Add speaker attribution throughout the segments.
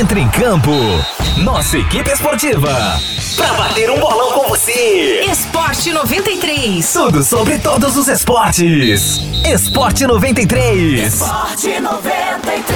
Speaker 1: Entre em campo. Nossa equipe esportiva. Pra bater um bolão com você.
Speaker 2: Esporte 93.
Speaker 1: Tudo sobre todos os esportes. Esporte 93.
Speaker 2: Esporte 93.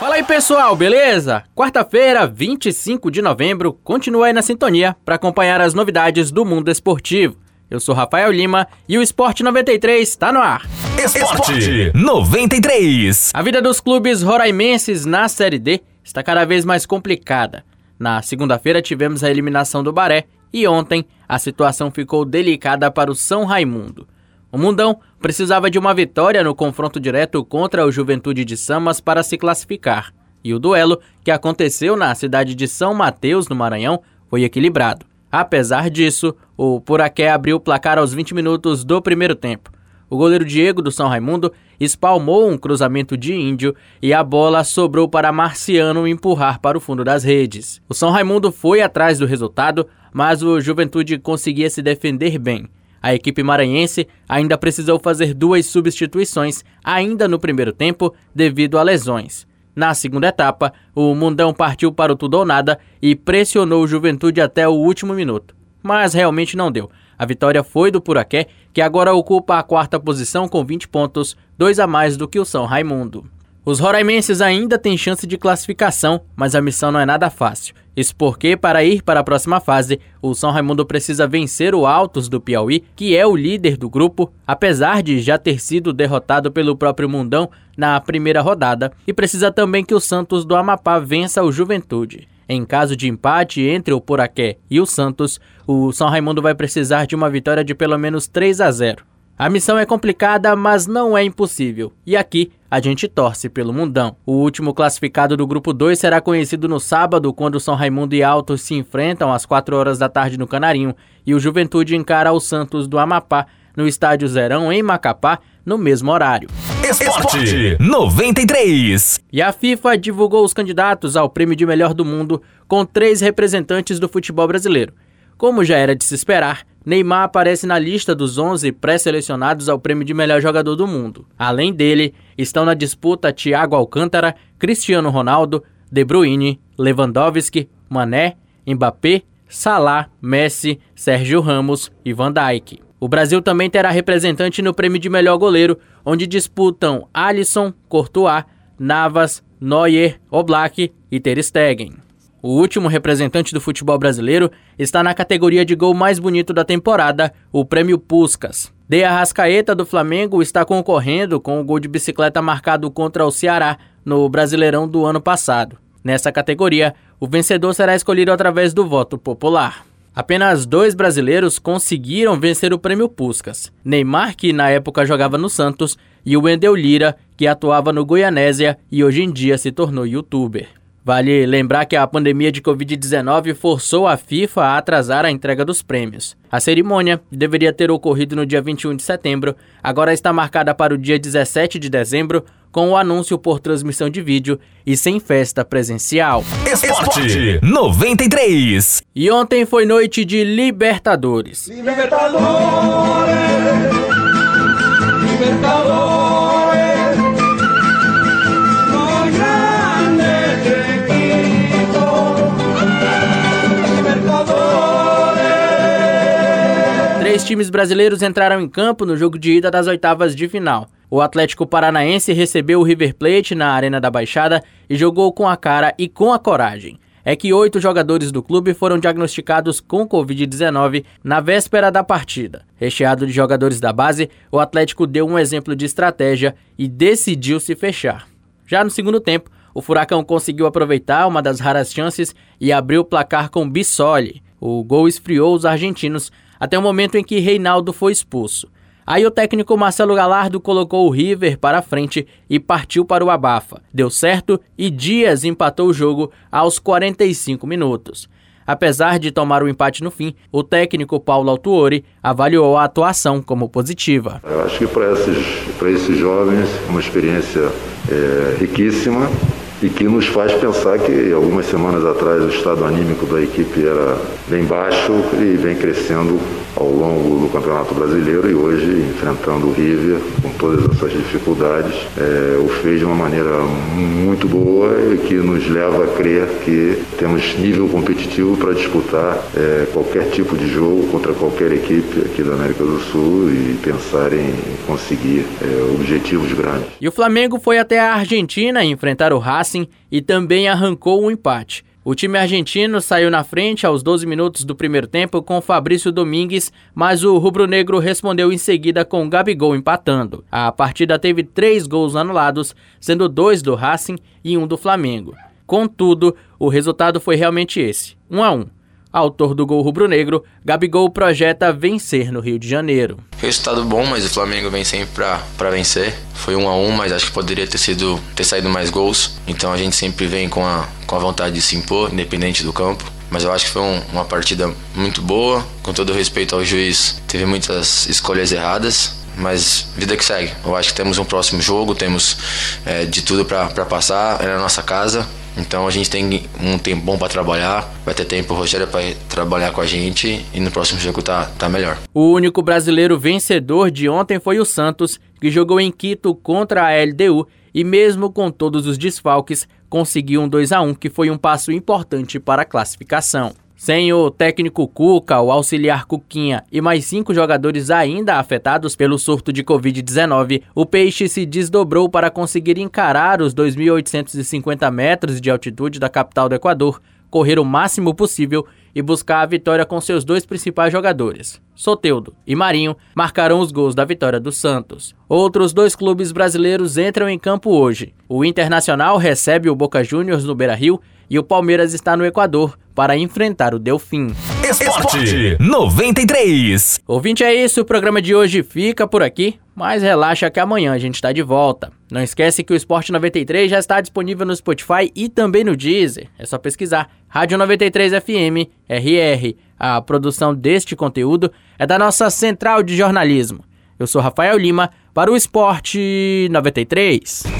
Speaker 3: Fala aí pessoal, beleza? Quarta-feira, 25 de novembro, continua aí na sintonia para acompanhar as novidades do mundo esportivo. Eu sou Rafael Lima e o Esporte 93 está no ar.
Speaker 1: Esporte 93.
Speaker 3: A vida dos clubes roraimenses na Série D está cada vez mais complicada. Na segunda-feira tivemos a eliminação do Baré e ontem a situação ficou delicada para o São Raimundo. O Mundão precisava de uma vitória no confronto direto contra o Juventude de Samas para se classificar. E o duelo, que aconteceu na cidade de São Mateus, no Maranhão, foi equilibrado. Apesar disso, o Puraqué abriu o placar aos 20 minutos do primeiro tempo. O goleiro Diego do São Raimundo espalmou um cruzamento de índio e a bola sobrou para Marciano empurrar para o fundo das redes. O São Raimundo foi atrás do resultado, mas o Juventude conseguia se defender bem. A equipe maranhense ainda precisou fazer duas substituições ainda no primeiro tempo devido a lesões. Na segunda etapa, o Mundão partiu para o tudo ou nada e pressionou o Juventude até o último minuto. Mas realmente não deu. A vitória foi do Puraqué, que agora ocupa a quarta posição com 20 pontos, dois a mais do que o São Raimundo. Os roraimenses ainda têm chance de classificação, mas a missão não é nada fácil. Isso porque, para ir para a próxima fase, o São Raimundo precisa vencer o Altos do Piauí, que é o líder do grupo, apesar de já ter sido derrotado pelo próprio Mundão na primeira rodada, e precisa também que o Santos do Amapá vença o Juventude. Em caso de empate entre o Poraqué e o Santos, o São Raimundo vai precisar de uma vitória de pelo menos 3 a 0. A missão é complicada, mas não é impossível. E aqui a gente torce pelo mundão. O último classificado do grupo 2 será conhecido no sábado, quando São Raimundo e Altos se enfrentam às 4 horas da tarde no Canarinho e o Juventude encara o Santos do Amapá no Estádio Zerão em Macapá no mesmo horário.
Speaker 1: Esporte 93.
Speaker 3: E a FIFA divulgou os candidatos ao prêmio de melhor do mundo com três representantes do futebol brasileiro. Como já era de se esperar, Neymar aparece na lista dos 11 pré-selecionados ao prêmio de melhor jogador do mundo. Além dele, estão na disputa Thiago Alcântara, Cristiano Ronaldo, De Bruyne, Lewandowski, Mané, Mbappé, Salah, Messi, Sérgio Ramos e Van Dijk. O Brasil também terá representante no prêmio de melhor goleiro, onde disputam Alisson, Courtois, Navas, Neuer, Oblak e Ter Stegen. O último representante do futebol brasileiro está na categoria de gol mais bonito da temporada, o Prêmio Puscas. De Arrascaeta do Flamengo está concorrendo com o gol de bicicleta marcado contra o Ceará no Brasileirão do ano passado. Nessa categoria, o vencedor será escolhido através do voto popular. Apenas dois brasileiros conseguiram vencer o prêmio Puscas: Neymar, que na época jogava no Santos, e o Wendel Lira, que atuava no Goianésia e hoje em dia se tornou youtuber. Vale lembrar que a pandemia de Covid-19 forçou a FIFA a atrasar a entrega dos prêmios. A cerimônia deveria ter ocorrido no dia 21 de setembro, agora está marcada para o dia 17 de dezembro, com o anúncio por transmissão de vídeo e sem festa presencial.
Speaker 1: Esporte 93.
Speaker 3: E ontem foi noite de Libertadores.
Speaker 4: Libertadores, Libertadores.
Speaker 3: Times brasileiros entraram em campo no jogo de ida das oitavas de final. O Atlético Paranaense recebeu o River Plate na Arena da Baixada e jogou com a cara e com a coragem. É que oito jogadores do clube foram diagnosticados com Covid-19 na véspera da partida. Recheado de jogadores da base, o Atlético deu um exemplo de estratégia e decidiu se fechar. Já no segundo tempo, o Furacão conseguiu aproveitar uma das raras chances e abriu o placar com Bissoli. O gol esfriou os argentinos até o momento em que Reinaldo foi expulso. Aí o técnico Marcelo Galardo colocou o River para frente e partiu para o abafa. Deu certo e Dias empatou o jogo aos 45 minutos. Apesar de tomar o empate no fim, o técnico Paulo Autuori avaliou a atuação como positiva.
Speaker 5: Eu acho que para esses, para esses jovens, uma experiência é, riquíssima e que nos faz pensar que algumas semanas atrás o estado anímico da equipe era bem baixo e vem crescendo ao longo do Campeonato Brasileiro e hoje, enfrentando o River com todas essas dificuldades, é, o fez de uma maneira muito boa e que nos leva a crer que temos nível competitivo para disputar é, qualquer tipo de jogo contra qualquer equipe aqui da América do Sul e pensar em conseguir é, objetivos grandes.
Speaker 3: E o Flamengo foi até a Argentina enfrentar o Racing e também arrancou um empate. O time argentino saiu na frente aos 12 minutos do primeiro tempo com Fabrício Domingues, mas o rubro-negro respondeu em seguida com Gabigol empatando. A partida teve três gols anulados, sendo dois do Racing e um do Flamengo. Contudo, o resultado foi realmente esse: 1 a 1. Autor do gol rubro-negro, Gabigol projeta vencer no Rio de Janeiro.
Speaker 6: Resultado bom, mas o Flamengo vem sempre para vencer. Foi um a um, mas acho que poderia ter sido ter saído mais gols. Então a gente sempre vem com a, com a vontade de se impor, independente do campo. Mas eu acho que foi um, uma partida muito boa. Com todo respeito ao juiz, teve muitas escolhas erradas, mas vida que segue. Eu acho que temos um próximo jogo, temos é, de tudo para passar, é na nossa casa. Então a gente tem um tempo bom para trabalhar, vai ter tempo Rogério para trabalhar com a gente e no próximo jogo tá, tá melhor.
Speaker 3: O único brasileiro vencedor de ontem foi o Santos, que jogou em Quito contra a LDU e mesmo com todos os desfalques, conseguiu um 2 a 1 que foi um passo importante para a classificação. Sem o técnico Cuca, o auxiliar Cuquinha e mais cinco jogadores ainda afetados pelo surto de Covid-19, o Peixe se desdobrou para conseguir encarar os 2.850 metros de altitude da capital do Equador, correr o máximo possível e buscar a vitória com seus dois principais jogadores. Soteudo e Marinho marcarão os gols da vitória do Santos. Outros dois clubes brasileiros entram em campo hoje. O Internacional recebe o Boca Juniors no Beira-Rio e o Palmeiras está no Equador para enfrentar o Delfim.
Speaker 1: Esporte 93.
Speaker 3: Ouvinte, é isso. O programa de hoje fica por aqui, mas relaxa que amanhã a gente está de volta. Não esquece que o Esporte 93 já está disponível no Spotify e também no Deezer. É só pesquisar Rádio 93 FM RR. A produção deste conteúdo é da nossa central de jornalismo. Eu sou Rafael Lima para o Esporte 93.